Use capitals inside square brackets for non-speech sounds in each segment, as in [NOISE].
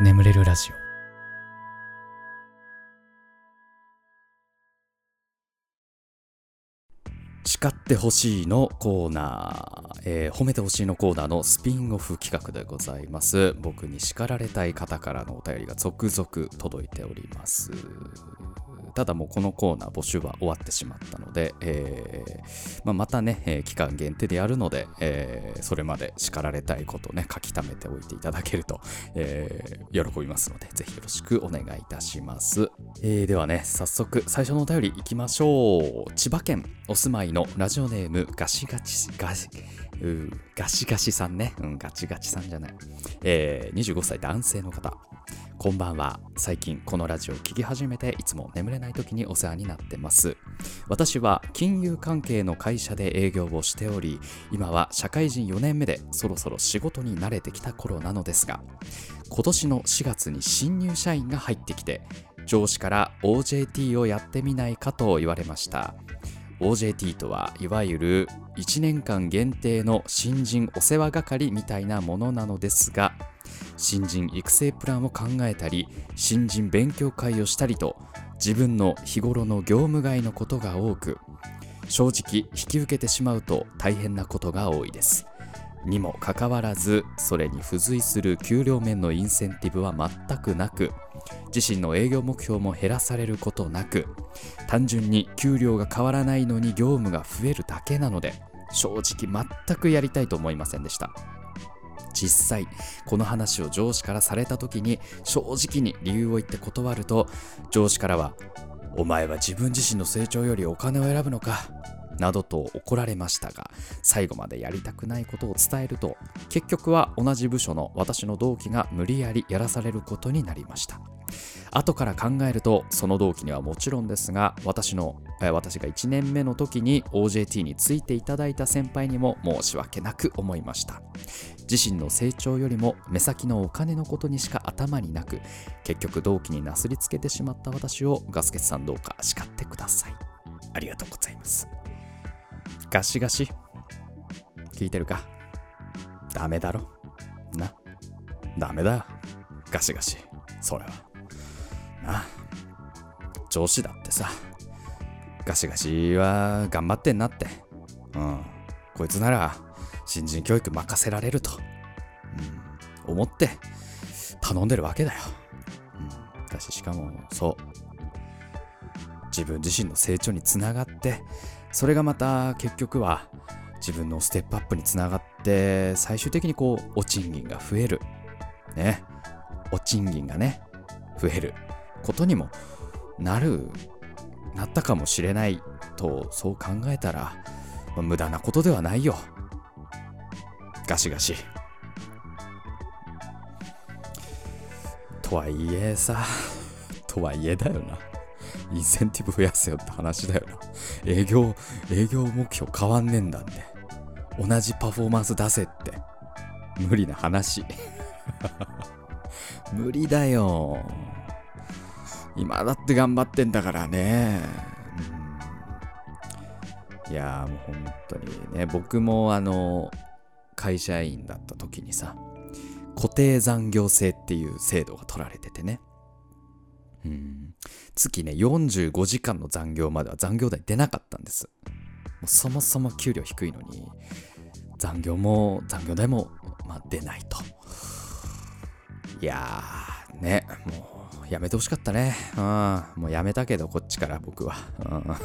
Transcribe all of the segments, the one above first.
眠れるラジオ。叱ってほしいのコーナー、えー、褒めてほしいのコーナーのスピンオフ企画でございます僕に叱られたい方からのお便りが続々届いておりますただもうこのコーナー募集は終わってしまったので、えーまあ、またね、えー、期間限定でやるので、えー、それまで叱られたいことをね、書き溜めておいていただけると、えー、喜びますので、ぜひよろしくお願いいたします。えー、ではね、早速最初のお便りいきましょう。千葉県お住まいのラジオネームガシガチガシガシガシさんね。うん、ガチガチさんじゃない。えー、25歳男性の方。こんばんは。最近このラジオを聴き始めていつも眠れない時にお世話になってます。私は金融関係の会社で営業をしており、今は社会人4年目でそろそろ仕事に慣れてきた頃なのですが、今年の4月に新入社員が入ってきて、上司から OJT をやってみないかと言われました。OJT とはいわゆる1年間限定の新人お世話係みたいなものなのですが新人育成プランを考えたり新人勉強会をしたりと自分の日頃の業務外のことが多く正直引き受けてしまうと大変なことが多いです。にもかかわらずそれに付随する給料面のインセンティブは全くなく自身の営業目標も減らされることなく単純に給料が変わらないのに業務が増えるだけなので正直全くやりたいと思いませんでした。実際この話を上司からされた時に正直に理由を言って断ると上司からは「お前は自分自身の成長よりお金を選ぶのか」などと怒られましたが最後までやりたくないことを伝えると結局は同じ部署の私の同期が無理やりやらされることになりました。後から考えるとその同期にはもちろんですが私の私が1年目の時に OJT についていただいた先輩にも申し訳なく思いました。自身の成長よりも目先のお金のことにしか頭になく結局同期になすりつけてしまった私をガスケツさんどうか叱ってください。ありがとうございます。ガシガシ。聞いてるか？ダメだろ。な？ダメだガシガシ。それは。な？上司だってさ。ガシガシは頑張ってんなって。うん。こいつなら新人教育任せられると、うん、思って頼んでるわけだよ、うん、だししかもそう。自分自身の成長につながってそれがまた結局は自分のステップアップにつながって最終的にこうお賃金が増える。ね。お賃金がね増えることにもなるなったかもしれないとそう考えたら、まあ、無駄なことではないよ。ガシガシ。とはいえさとはいえだよな。インセンティブ増やせよって話だよな。営業、営業目標変わんねえんだんで。同じパフォーマンス出せって。無理な話。[LAUGHS] 無理だよ。今だって頑張ってんだからね。うん、いやもう本当にね、僕もあの、会社員だった時にさ、固定残業制っていう制度が取られててね。月ね45時間の残業までは残業代出なかったんです。もそもそも給料低いのに残業も残業代も、まあ、出ないと。いやーねもうやめてほしかったね。うん。もうやめたけどこっちから僕は、うん、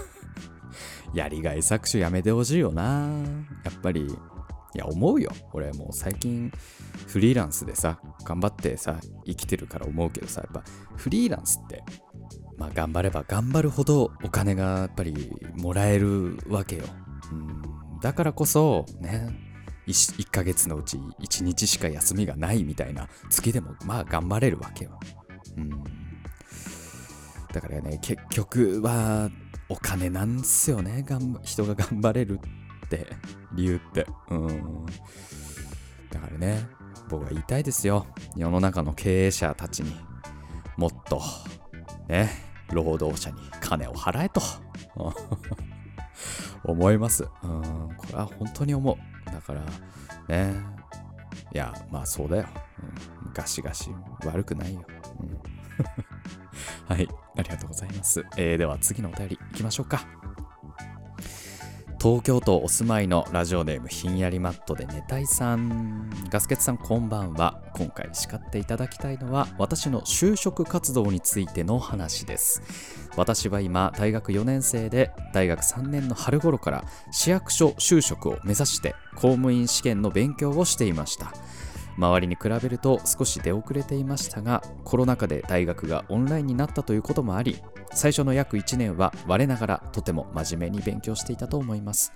[LAUGHS] やりがい搾取やめてほしいよな。やっぱりいや思うよ。俺もう最近フリーランスでさ頑張ってさ生きてるから思うけどさやっぱフリーランスってまあ頑張れば頑張るほどお金がやっぱりもらえるわけよ、うん、だからこそね 1, 1ヶ月のうち1日しか休みがないみたいな月でもまあ頑張れるわけよ、うん、だからね結局はお金なんすよね。人が頑張れるって。理由って。うん。だからね僕は言いたいですよ。世の中の経営者たちに。もっとね労働者に金を払えと。思います。うん。これは本当に思う。だからね。いやまあそうだよ。うん、ガシガシ悪くないよ。うん。[LAUGHS] はい、ありがとうございます。えー、では次のお便りいきましょうか。東京都お住まいのラジオネームひんやりマットで寝たいさん。ガスケツさんこんばんは。今回叱っていただきたいのは私の就職活動についての話です。私は今大学4年生で大学3年の春頃から市役所就職を目指して公務員試験の勉強をしていました。周りに比べると少し出遅れていましたがコロナ禍で大学がオンラインになったということもあり最初の約1年は我ながらとても真面目に勉強していたと思います。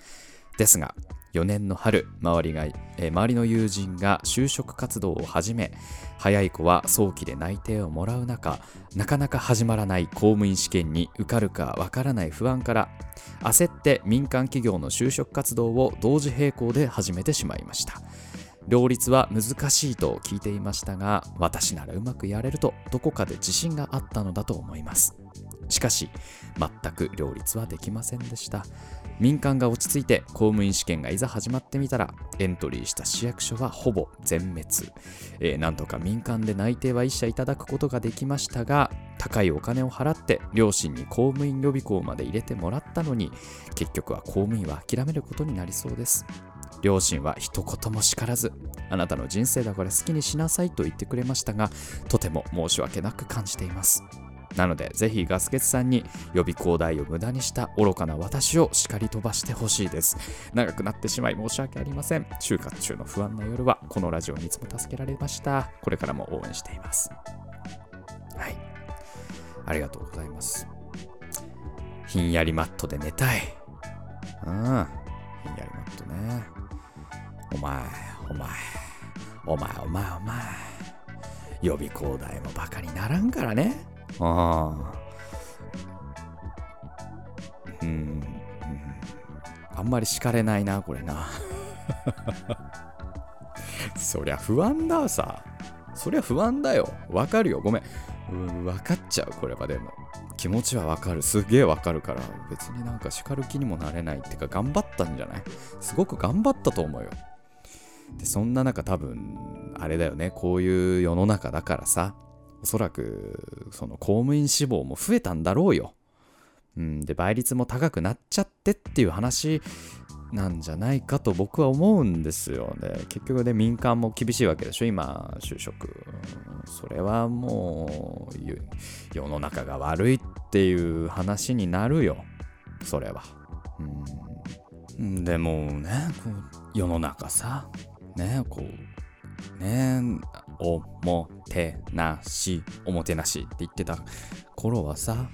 ですが4年の春周りが、え周りの友人が就職活動を始め早い子は早期で内定をもらう中なかなか始まらない公務員試験に受かるかわからない不安から焦って民間企業の就職活動を同時並行で始めてしまいました。両立は難しいと聞いていましたが私ならうまくやれるとどこかで自信があったのだと思います。しかし全く両立はできませんでした。民間が落ち着いて公務員試験がいざ始まってみたらエントリーした市役所はほぼ全滅、えー、なんとか民間で内定は一社いただくことができましたが高いお金を払って両親に公務員予備校まで入れてもらったのに結局は公務員は諦めることになりそうです。両親は一言も叱らずあなたの人生だから好きにしなさいと言ってくれましたがとても申し訳なく感じています。なのでぜひガスケツさんに予備校代を無駄にした愚かな私を叱り飛ばしてほしいです。長くなってしまい申し訳ありません。就活中の不安な夜はこのラジオにいつも助けられました。これからも応援しています。はい。ありがとうございます。ひんやりマットで寝たい。うん。ひんやりマットね。お前お前。お前お前お前。予備校代もバカにならんからね。ああ。うん。あんまり敷かれないな、これな。[LAUGHS] そりゃ不安ださ。そりゃ不安だよ。わかるよ。ごめん。うん、分かっちゃう、これはでも。気持ちはわかる。すげえわかるから、別になんか叱る気にもなれないってか、頑張ったんじゃない？すごく頑張ったと思うよ。で、そんな中多分、あれだよね。こういう世の中だからさ、おそらくその公務員志望も増えたんだろうよ。うん、で倍率も高くなっちゃってっていう話なんじゃないかと僕は思うんですよね。結局ね民間も厳しいわけでしょ今就職。それはもう世の中が悪いっていう話になるよ。それは。うん、でもねこう世の中さねこうねおもてなし、おもてなし。って言ってた頃はさ、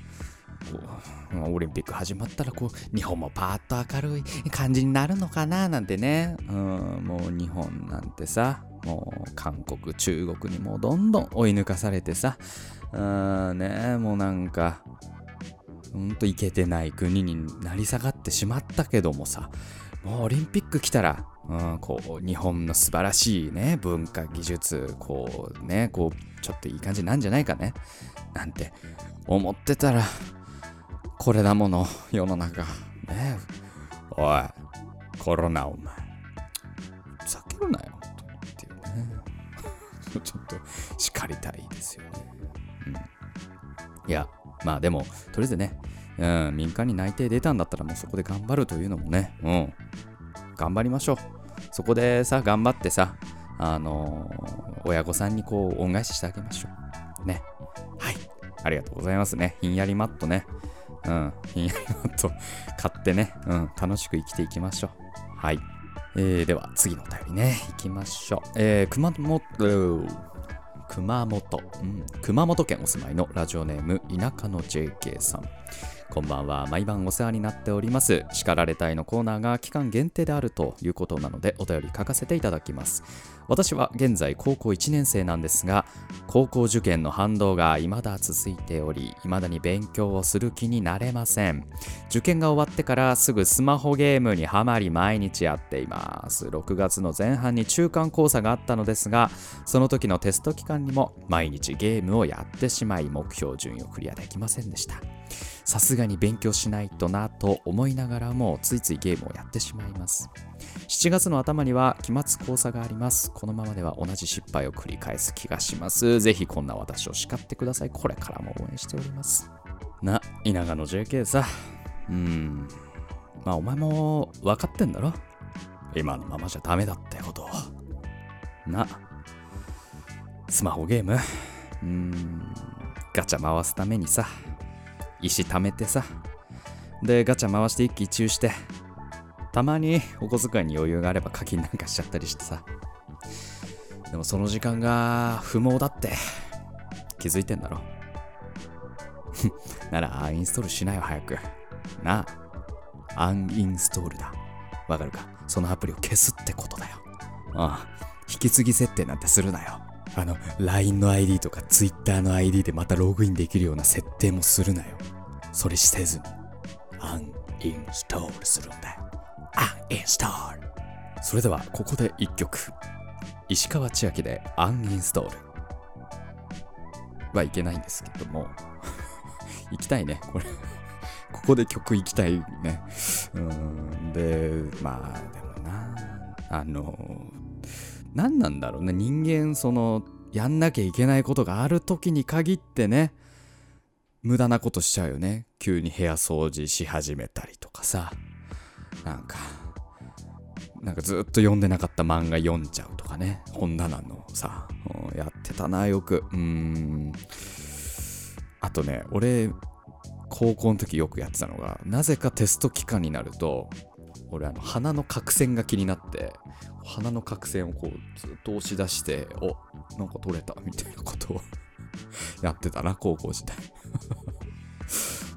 オリンピック始まったらこう日本もパーッと明るい感じになるのかななんてね、うん、もう日本なんてさもう韓国中国にもうどんどん追い抜かされてさ。うんねもうなんかほんといけてない国になり下がってしまったけどもさ。もうオリンピック来たらうん、こう日本の素晴らしいね文化技術こうねこうちょっといい感じなんじゃないかねなんて思ってたらこれだもの世の中ねおいコロナお前。ふざけるなよっていうね。[LAUGHS] ちょっと叱りたいですよね、うん、いやまあでもとりあえずね、うん、民間に内定出たんだったらもうそこで頑張るというのもねうん。頑張りましょう。そこでさ、頑張ってさ、あのー、親御さんにこう、恩返ししてあげましょう。ね。はい。ありがとうございますね。ひんやりマットね。うん。ひんやりマット買ってね、うん。楽しく生きていきましょう。はい。えー、では、次のお便りね、行きましょう。えー、熊本、熊本、うん、熊本県お住まいのラジオネーム、田舎の JK さん。こんばんは。毎晩お世話になっております。叱られたいのコーナーが期間限定であるということなのでお便り書かせていただきます。私は現在高校1年生なんですが高校受験の反動が未だ続いており未だに勉強をする気になれません。受験が終わってからすぐスマホゲームにはまり毎日やっています。6月の前半に中間考査があったのですがその時のテスト期間にも毎日ゲームをやってしまい目標順位をクリアできませんでした。さすがに勉強しないとなと思いながらもついついゲームをやってしまいます。7月の頭には期末考査があります。このままでは同じ失敗を繰り返す気がします。ぜひこんな私を叱ってください。これからも応援しております。な稲賀の JK さ。うん。まあお前も分かってんだろ。今のままじゃダメだってことな。スマホゲーム。うーん。ガチャ回すためにさ。石貯めてさ。でガチャ回して一喜一憂して。たまにお小遣いに余裕があれば課金なんかしちゃったりしてさ。でもその時間が不毛だって。気づいてんだろ。[LAUGHS] ならアンインストールしなよ早く。なあ。アンインストールだ。わかるか。そのアプリを消すってことだよ。ああ引き継ぎ設定なんてするなよ。あの LINE の ID とか Twitter の ID でまたログインできるような設定もするなよ。それせずに。アンインストールするんだよ。アンインストール。それではここで一曲。石川千秋でアンインストール。はいけないんですけども。[LAUGHS] 行きたいねこれ。ここで曲行きたいね。うんでまあでもな。あの何なんだろうね。人間そのやんなきゃいけないことがある時に限ってね無駄なことしちゃうよね。急に部屋掃除し始めたりとかさ。なんかなんかずっと読んでなかった漫画読んじゃうとかね。本棚のさやってたなよく。うん。あとね俺高校の時よくやってたのがなぜかテスト期間になると俺あの鼻の角栓が気になって鼻の角栓をこうずっと押し出しておなんか取れたみたいなことを [LAUGHS] やってたな高校時代。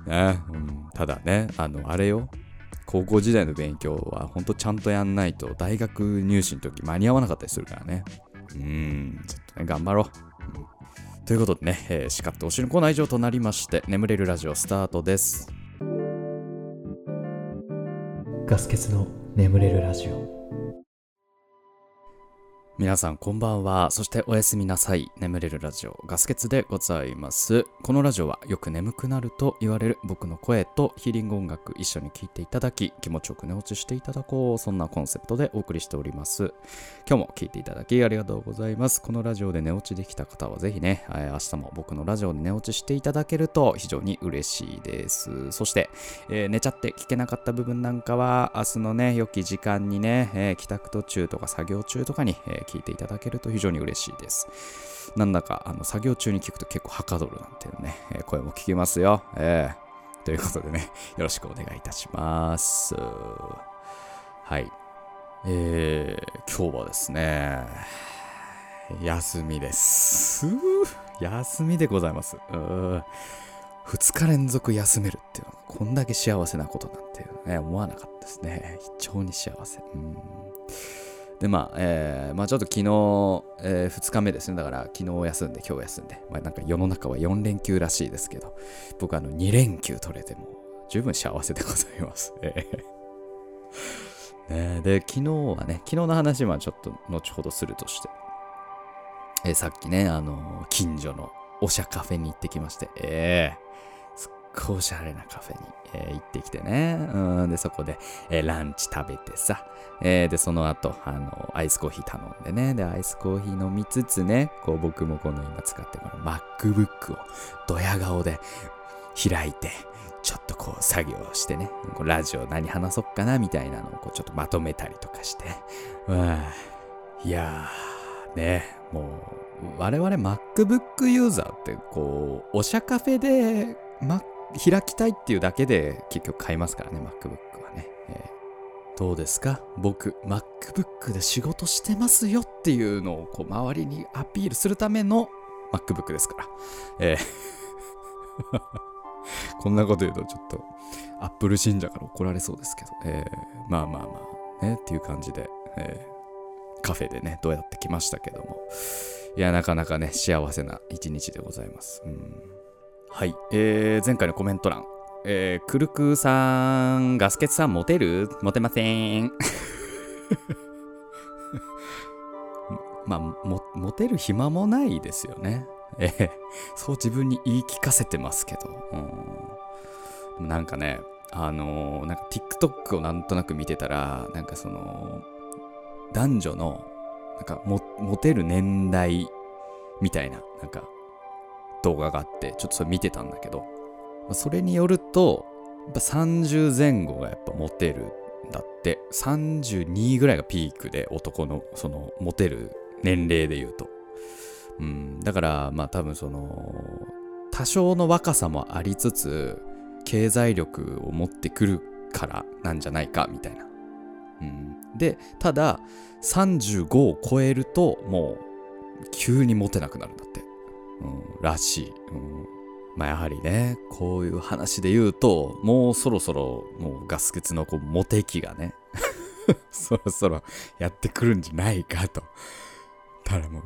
[LAUGHS] ね、うん、ただねあのあれよ。高校時代の勉強はほんとちゃんとやんないと大学入試の時間に合わなかったりするからね。うん。ちょっとね頑張ろう、うん、ということでね、えー、叱っておしのコーナー以上となりまして眠れるラジオスタートです。ガス欠の眠れるラジオ。皆さんこんばんは。そしておやすみなさい。眠れるラジオガスケツでございます。このラジオはよく眠くなると言われる僕の声とヒーリング音楽一緒に聴いていただき気持ちよく寝落ちしていただこう。そんなコンセプトでお送りしております。今日も聴いていただきありがとうございます。このラジオで寝落ちできた方はぜひね、明日も僕のラジオで寝落ちしていただけると非常に嬉しいです。そして、えー、寝ちゃって聞けなかった部分なんかは明日のね、良き時間にね、えー、帰宅途中とか作業中とかに、えー聞いていただけると非常に嬉しいです。なんだかあの作業中に聞くと結構はかどるなんていうね、え、声も聞きますよ。えー、ということでね、[LAUGHS] よろしくお願いいたします。はい。えー、今日はですね、休みです。[LAUGHS] 休みでございます。2日連続休めるっていうのはこんだけ幸せなことなんていうね、思わなかったですね。非常に幸せ。うんでまあ、えー、まあちょっと昨日、えー、2日目ですね。だから昨日休んで今日休んで、まあなんか世の中は4連休らしいですけど、僕あの2連休取れても十分幸せでございます。ね、で、昨日はね、昨日の話はちょっと後ほどするとして、えー、さっきね、あの近所のおしゃカフェに行ってきまして、えー、すっごいおしゃれなカフェに、えー、行ってきてね。うん、で、そこで、えー、ランチ食べてさ、えー、で、その後、あの、アイスコーヒー頼んでね。で、アイスコーヒー飲みつつね、こう僕もこの今使ってこの MacBook をドヤ顔で開いて、ちょっとこう作業してね、こうラジオ何話そっかなみたいなのをこうちょっとまとめたりとかして、うん、いやー、ね、もう、我々 MacBook ユーザーってこう、おしゃカフェで、Mac 開きたいっていうだけで結局買いますからね、MacBook はね。えー、どうですか？僕、MacBook で仕事してますよっていうのをこう周りにアピールするための MacBook ですから。えー [LAUGHS] こんなこと言うとちょっと Apple 信者から怒られそうですけど、えー、まあまあまあねっていう感じで、えー、カフェでねどうやって来ましたけどもいやなかなかね幸せな一日でございます。うんはい、えー、前回のコメント欄、えー、クルクさん、ガスケツさん、モテる？モテません。[LAUGHS] まあ、も、モテる暇もないですよね。えー、そう自分に言い聞かせてますけど。うんなんかね、あのーなんか TikTok をなんとなく見てたら、なんかその、男女の、なんかモモテる年代みたいな、なんか動画があって、ちょっとそれ見てたんだけど、それによると、やっぱ30前後がやっぱモテるんだって、32ぐらいがピークで男のそのモテる年齢で言うと。うん、だからまあ多分その多少の若さもありつつ経済力を持ってくるからなんじゃないかみたいな。うん、でただ35を超えるともう急にモテなくなるんだって、うん、らしい、うん、まあやはりねこういう話で言うともうそろそろもうガス欠のこうモテ期がね [LAUGHS] そろそろやってくるんじゃないかと。ただもう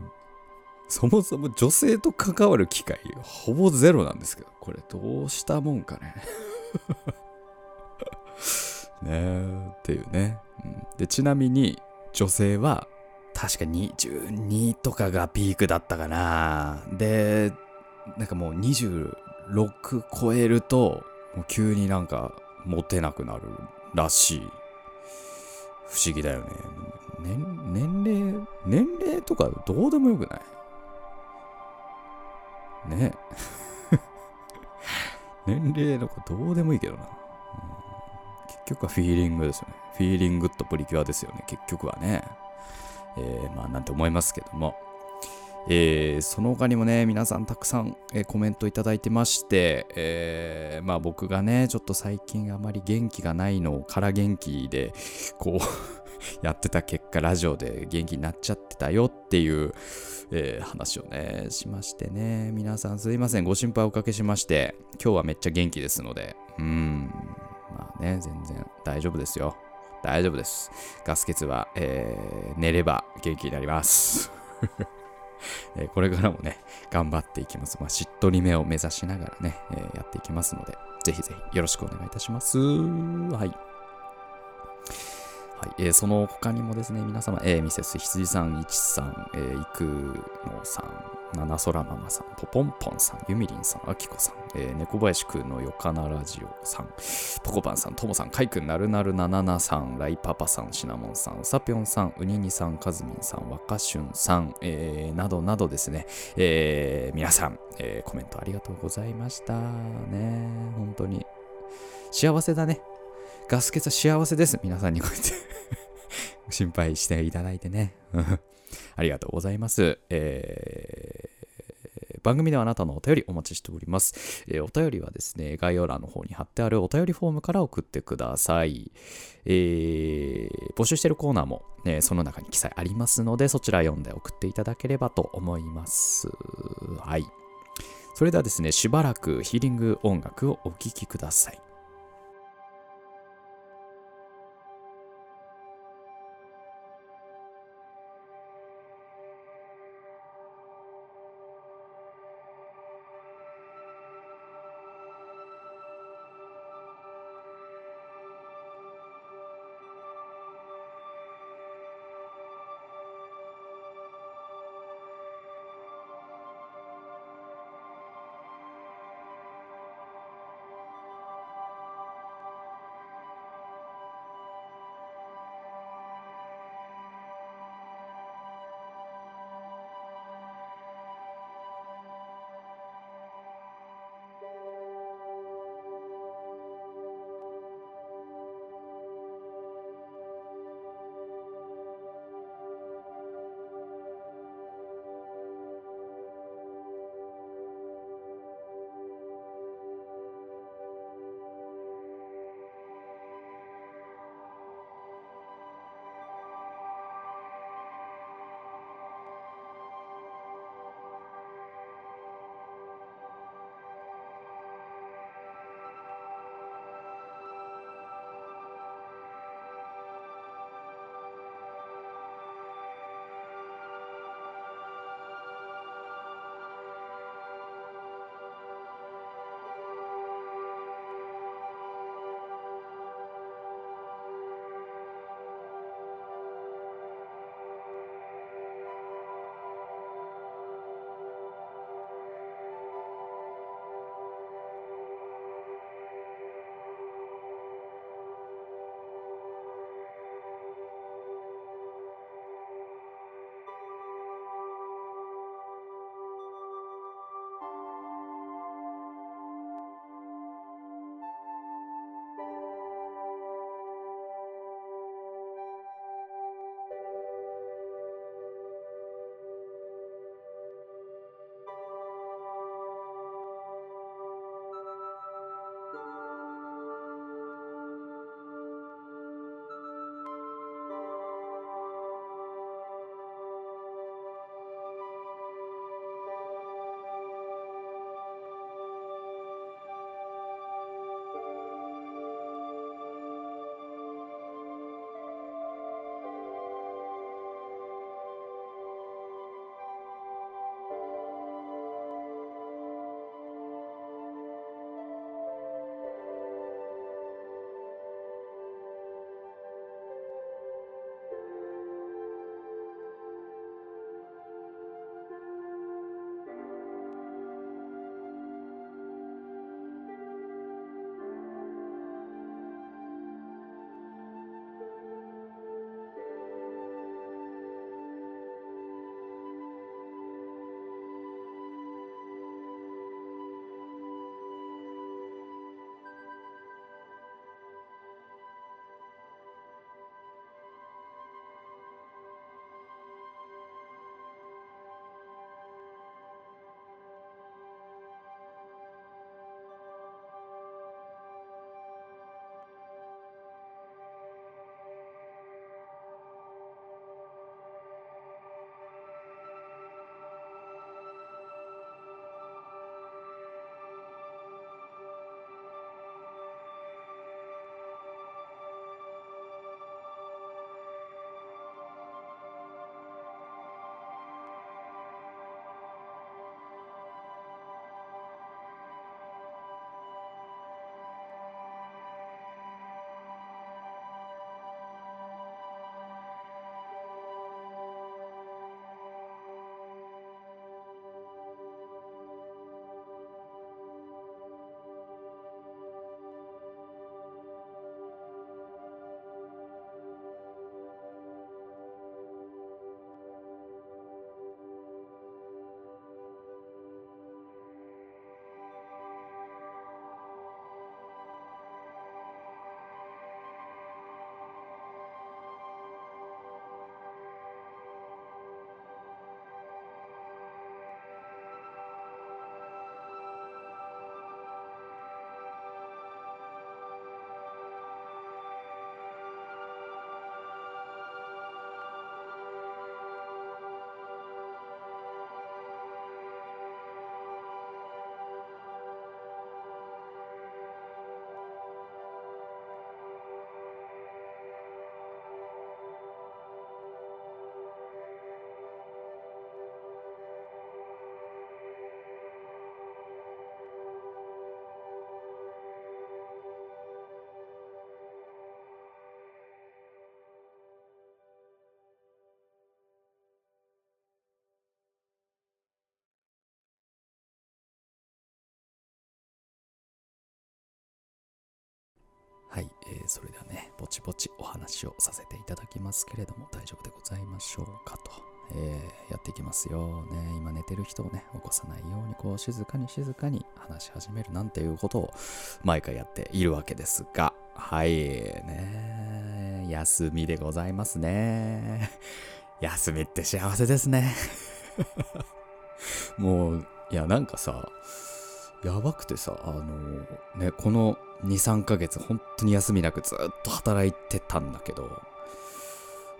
そもそも女性と関わる機会ほぼゼロなんですけどこれどうしたもんかね。[LAUGHS] ねえっていうね、うん。でちなみに女性は確か22とかがピークだったかな。でなんかもう26超えるともう急になんかモテなくなるらしい。不思議だよね。年年齢年齢とかどうでもよくない？ね。[LAUGHS] 年齢とかどうでもいいけどな、結局はフィーリングですよね。フィーリングとプリキュアですよね。結局はね。えーまあなんて思いますけども。えーその他にもね、皆さんたくさん、えーコメントいただいてまして、えーまあ僕がね、ちょっと最近あまり元気がないのを空元気で、こう、[LAUGHS] やってた結果、ラジオで元気になっちゃってたよっていう、えー話をね、しましてね、皆さんすいません、ご心配おかけしまして、今日はめっちゃ元気ですので、うーん、まあね、全然大丈夫ですよ。大丈夫です。ガス欠は、えー寝れば元気になります。[LAUGHS] えこれからもね、頑張っていきます。まあ、しっとり目を目指しながらね、えーやっていきますので、ぜひぜひよろしくお願いいたします。はい。はい、えーその他にもですね、皆様、えーミセス羊さん、いちさん、えー、いくのさん、七空ママさん、ポポンポンさん、ゆみりんさん、あきこさん、えー、猫林くんのよかなラジオさん、ポコパンさん、ともさん、かいくん、なるなるなななさん、ライパパさん、シナモンさん、さぴょんさん、うににさん、かずみんさん、わかしゅんさん、えーなどなどですね、えー皆さん、えーコメントありがとうございました。ね、本当に。幸せだね。ガス欠は幸せです。皆さんにこうやって [LAUGHS] 心配していただいてね。[LAUGHS] ありがとうございます。えー番組ではあなたのお便りお待ちしております。えーお便りはですね、概要欄の方に貼ってあるお便りフォームから送ってください。えー募集しているコーナーも、ね、その中に記載ありますので、そちら読んで送っていただければと思います。はい。それではですね、しばらくヒーリング音楽をお聴きください。ぼちお話をさせていただきますけれども、大丈夫でございましょうかと。えー、やっていきますよ。ね、今寝てる人をね、起こさないように、こう、静かに静かに話し始めるなんていうことを毎回やっているわけですが、はい、ね、休みでございますね。休みって幸せですね。[LAUGHS] もう、いや、なんかさ、やばくてさ、あのね、この2、3ヶ月、本当に休みなくずっと働いてたんだけど、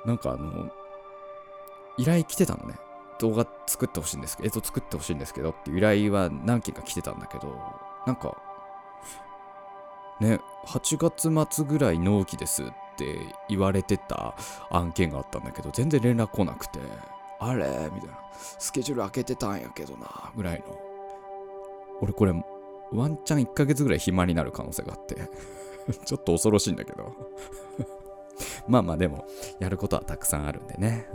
なんかあの、依頼来てたのね。動画作ってほしいんですけど、映像作ってほしいんですけどっていう依頼は何件か来てたんだけど、なんか、ね、8月末ぐらい納期ですって言われてた案件があったんだけど、全然連絡来なくて、あれ？みたいな。スケジュール開けてたんやけどな、ぐらいの。俺これ、ワンチャン1ヶ月ぐらい暇になる可能性があって [LAUGHS] ちょっと恐ろしいんだけど [LAUGHS] まあまあでも、やることはたくさんあるんでね。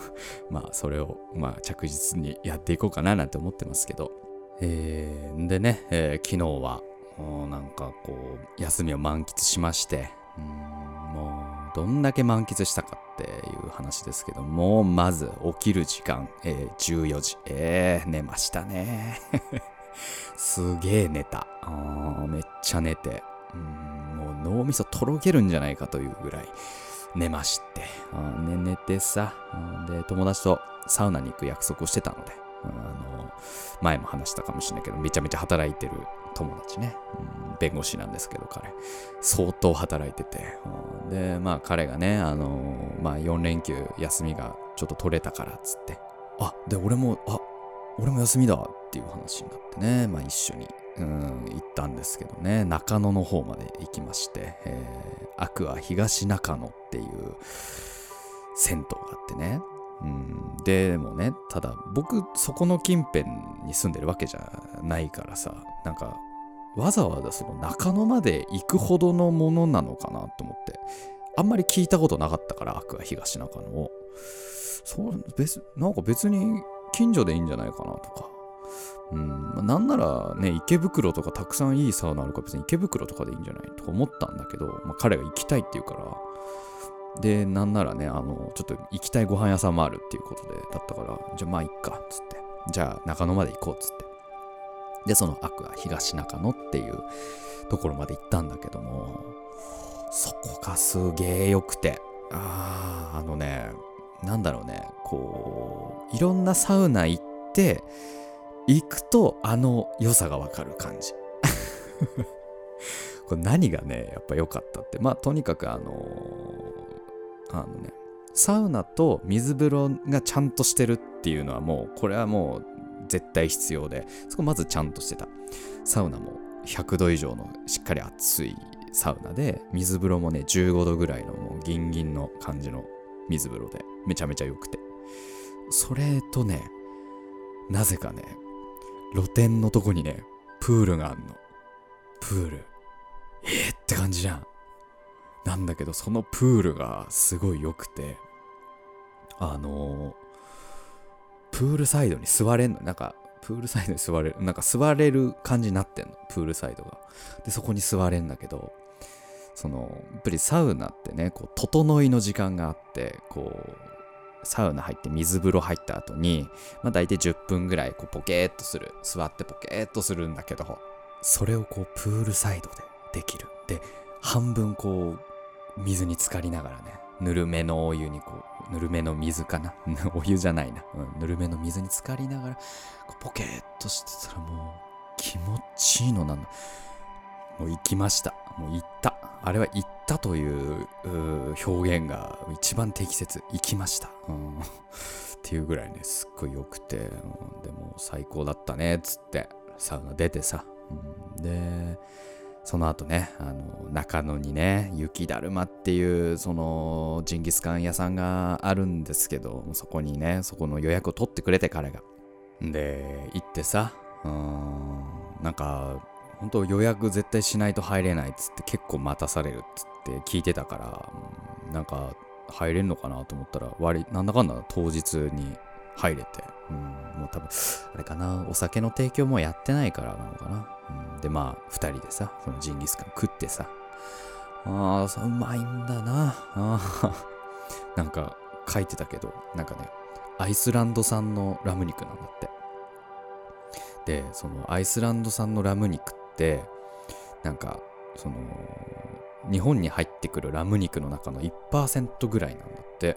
[LAUGHS] まあそれを、まあ着実にやっていこうかななんて思ってますけど。えー、でね、えー、昨日は、なんかこう、休みを満喫しまして、もう、どんだけ満喫したかっていう話ですけども、まず起きる時間、えー、14時。えー、寝ましたね。すげえ寝た。めっちゃ寝て。もう脳みそとろけるんじゃないかというぐらい寝まして。ね、寝てさ。で、友達とサウナに行く約束をしてたので。あの前も話したかもしれないけど、めちゃめちゃ働いてる友達ね、うん、弁護士なんですけど、彼、相当働いてて、で、まあ彼がね、あのまあ4連休休みがちょっと取れたからっつって、あ、で、俺も、あ、俺も休みだっていう話になってね、まあ一緒に、うん、行ったんですけどね、中野の方まで行きまして、えー、アクア東中野っていう銭湯があってね、うん、でもね、ただ僕そこの近辺に住んでるわけじゃないからさ、なんかわざわざその中野まで行くほどのものなのかなと思って、あんまり聞いたことなかったから、アクア東中野を。そう、別、なんか別に近所でいいんじゃないかなとか。うん、なんならね、池袋とかたくさんいいサウナあるから別に池袋とかでいいんじゃないとか思ったんだけど、まあ、彼が行きたいって言うから、で、なんならね、あの、ちょっと行きたいご飯屋さんもあるっていうことで、だったから、じゃあまあいっか、つって。じゃあ中野まで行こう、つって。で、そのアクア東中野っていうところまで行ったんだけども、そこがすげえ良くて、ああ、あのね、なんだろうね、こう、いろんなサウナ行って、行くとあの良さがわかる感じ。[LAUGHS] これ何がね、やっぱ良かったって、まあとにかくあのー、あのね、サウナと水風呂がちゃんとしてるっていうのはもう、これはもう絶対必要で、そこまずちゃんとしてた。サウナも100度以上のしっかり熱いサウナで、水風呂もね、15度ぐらいのもうギンギンの感じの水風呂で、めちゃめちゃ良くて。それとね、なぜかね、露天のとこにね、プールがあんの。プール。えー、って感じじゃん。なんだけど、そのプールがすごい良くて、あのー、プールサイドに座れんの。なんか、プールサイドに座れる。なんか座れる感じになってんの。プールサイドが。で、そこに座れんだけど、その、やっぱりサウナってね、こう、整いの時間があって、こう、サウナ入って水風呂入った後に、まあ大体10分ぐらいこうポケーっとする。座ってポケーっとするんだけど、それをこうプールサイドでできる。で、半分こう、水に浸かりながらね、ぬるめのお湯にこう、ぬるめの水かな？[LAUGHS] お湯じゃないな。うん、ぬるめの水に浸かりながら、ポケーっとしてたらもう気持ちいいのなんだ。もう行きました。もう行った。あれは行ったという表現が一番適切。行きました。うん、[LAUGHS] っていうぐらいね、すっごい良くて、うん、でも最高だったね、つって、サウナ出てさ。うん、で、その後ね、あの、中野にね、雪だるまっていう、その、ジンギスカン屋さんがあるんですけど、そこにね、そこの予約を取ってくれて、彼が。で、行ってさ、うん、なんか、本当予約絶対しないと入れないっつって結構待たされるっつって聞いてたから、なんか入れんのかなと思ったら割なんだかんだ当日に入れて、うん、もう多分あれかなお酒の提供もやってないからなのかな、うん、でまあ2人でさそのジンギスカン食ってさああ、うまいんだな。あ [LAUGHS] なんか書いてたけど、なんかね、アイスランド産のラム肉なんだって。で、そのアイスランド産のラム肉って、なんか、その、日本に入ってくるラム肉の中の1%ぐらいなんだって。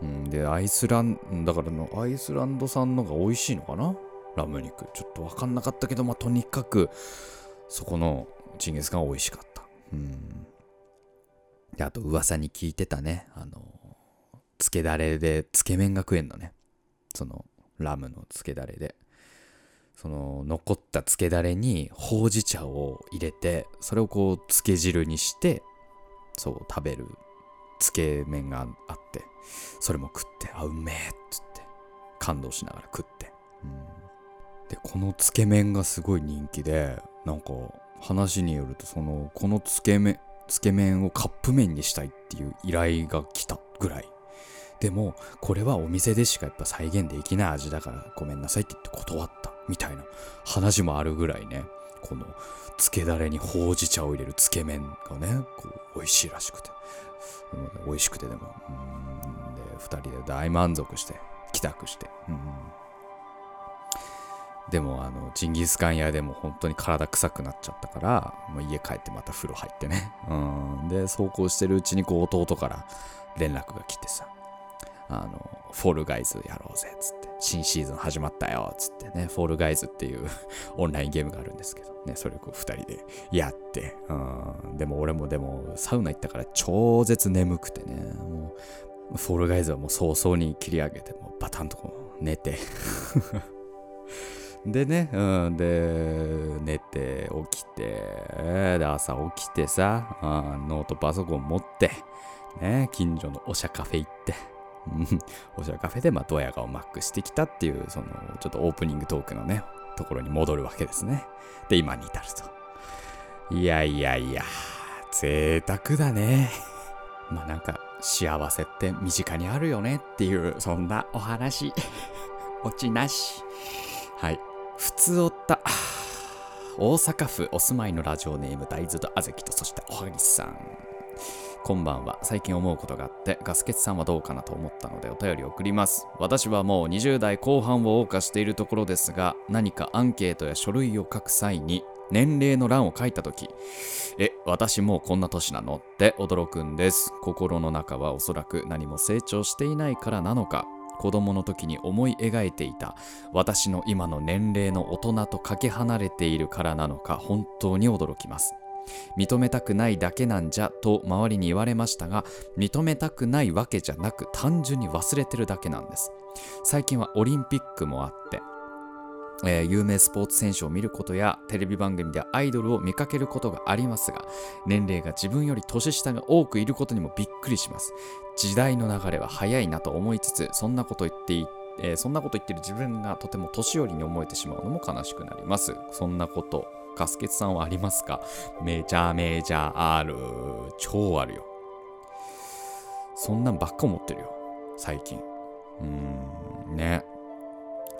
うん、で、アイスラン、だからの、アイスランド産のが美味しいのかな？ラム肉。ちょっとわかんなかったけど、まあ、とにかく、そこのチンギスカン美味しかった。うん。で、あと噂に聞いてたね。あの、つけだれで、つけ麺が食えんのね。その、ラムのつけだれで。その、残ったつけだれに、ほうじ茶を入れて、それをこう、つけ汁にして、そう、食べる、つけ麺があって、それも食って、あ、うめえっつって、感動しながら食って。うん。で、このつけ麺がすごい人気で、なんか、話によると、その、このつけ麺、つけ麺をカップ麺にしたいっていう依頼が来たぐらい。でも、これはお店でしかやっぱ再現できない味だからごめんなさいって言って断ったみたいな話もあるぐらいね、このつけだれにほうじ茶を入れるつけ麺がね、こう美味しいらしくて。うん美味しくてでも。うんで、二人で大満足して、帰宅して。うんでもあのジンギスカン屋でも本当に体臭くなっちゃったからもう家帰ってまた風呂入ってねうんで走行してるうちにこう弟から連絡が来てさあのフォールガイズやろうぜっつって新シーズン始まったよつってねフォールガイズっていう [LAUGHS] オンラインゲームがあるんですけどねそれをこう2人でやってうんでも俺もでもサウナ行ったから超絶眠くてねもうフォールガイズはもう早々に切り上げてもうバタンとこう寝て。[LAUGHS] でね、うん、で、寝て、起きて、で、朝起きてさ、あノートパソコン持って、ね、近所のおしゃカフェ行って、[LAUGHS] おしゃカフェで、まあ、ドヤ顔マックしてきたっていう、その、ちょっとオープニングトークのね、ところに戻るわけですね。で、今に至ると。いやいやいや、贅沢だね。まあなんか、幸せって身近にあるよねっていう、そんなお話。[LAUGHS] 落ちなし。はい。普通おった。大阪府お住まいのラジオネーム大豆とあぜきとそしておはぎさん。こんばんは。最近思うことがあって、ガスケツさんはどうかなと思ったのでお便り送ります。私はもう20代後半を謳歌しているところですが、何かアンケートや書類を書く際に、年齢の欄を書いたとき、え、私もうこんな年なの？って驚くんです。心の中はおそらく何も成長していないからなのか、子供の時に思い描いていた私の今の年齢の大人とかけ離れているからなのか本当に驚きます認めたくないだけなんじゃと周りに言われましたが認めたくないわけじゃなく単純に忘れてるだけなんです。最近はオリンピックもあってえー有名スポーツ選手を見ることやテレビ番組でアイドルを見かけることがありますが年齢が自分より年下が多くいることにもびっくりします。時代の流れは早いなと思いつつそんなこと言っていえーそんなこと言ってる自分がとても年寄りに思えてしまうのも悲しくなります。そんなこと。ガスケツさんはありますか？めちゃめちゃある。超あるよ。そんなんばっか思ってるよ。最近。うーんね。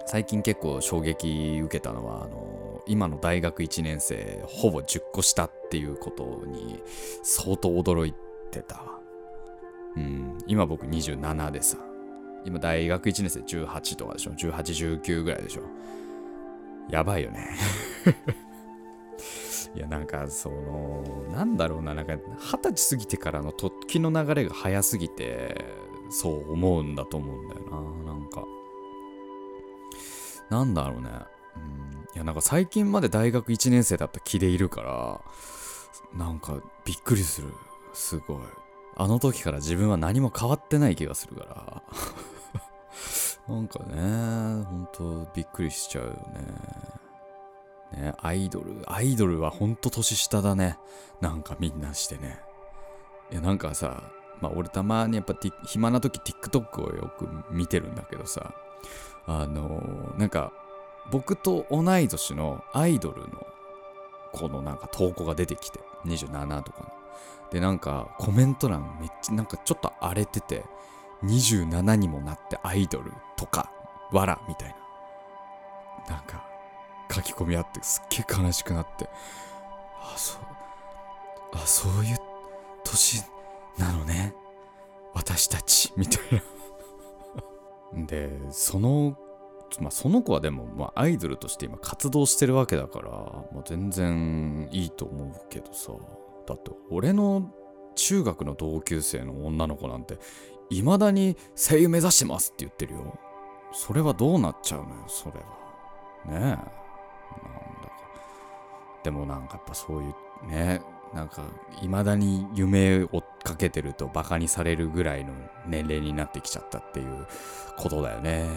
最近結構衝撃受けたのはあの今の大学1年生ほぼ10個下っていうことに相当驚いてた。わうん今僕27でさ。今大学1年生18とかでしょ？1819ぐらいでしょ？やばいよね。いやなんかそのなんだろうななんか二十歳過ぎてからの時の流れが早すぎてそう思うんだと思うんだよななんかなんだろうね。うん、いや、なんか最近まで大学1年生だった気でいるから、なんかびっくりする。すごい。あの時から自分は何も変わってない気がするから。[LAUGHS] なんかね、ほんとびっくりしちゃうよね。ね、アイドル、アイドルはほんと年下だね。なんかみんなしてね。いや、なんかさ、まあ俺たまにやっぱ暇な時 TikTok をよく見てるんだけどさ、あのーなんか僕と同い年のアイドルのこのなんか投稿が出てきて。27とかの。でなんかコメント欄めっちゃなんかちょっと荒れてて。27にもなってアイドルとかわらみたいな。なんか書き込みあってすっげえ悲しくなって。あそう。あそういう年なのね。私たちみたいな。[LAUGHS] でそのまあその子はでも、まあ、アイドルとして今活動してるわけだから、まあ、全然いいと思うけどさ。だって俺の中学の同級生の女の子なんて未だに声優目指してますって言ってるよ。それはどうなっちゃうのよそれは。ねえ。なんだかでもなんかやっぱそういうねなんか未だに夢を追っかけてるとバカにされるぐらいの年齢になってきちゃったっていうことだよね。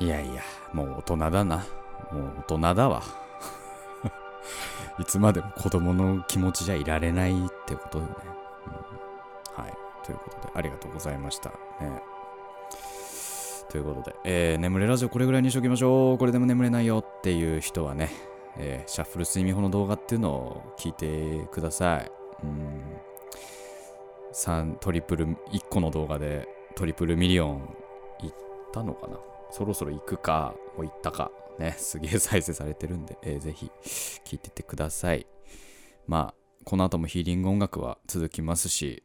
いやいやもう大人だな。もう大人だわ。[LAUGHS] いつまでも子供の気持ちじゃいられないってことよね、うん、はい。ということでありがとうございました。ね。ということで、えー、眠れラジオこれぐらいにしときましょう。これでも眠れないよっていう人はねえー、シャッフル睡眠法の動画っていうのを聞いてください。うん。3トリプル、1個の動画でトリプルミリオンいったのかな？そろそろ行くか、もう行ったか。ね、[LAUGHS] すげえ再生されてるんで、えー、ぜひ聞いててください。まあ、この後もヒーリング音楽は続きますし、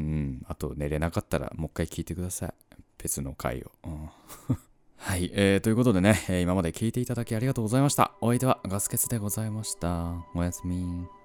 うん、あと寝れなかったらもう一回聞いてください。別の回を。うんはい、えー、ということでね、今まで聞いていただきありがとうございました。お相手はガスケツでございました。おやすみ。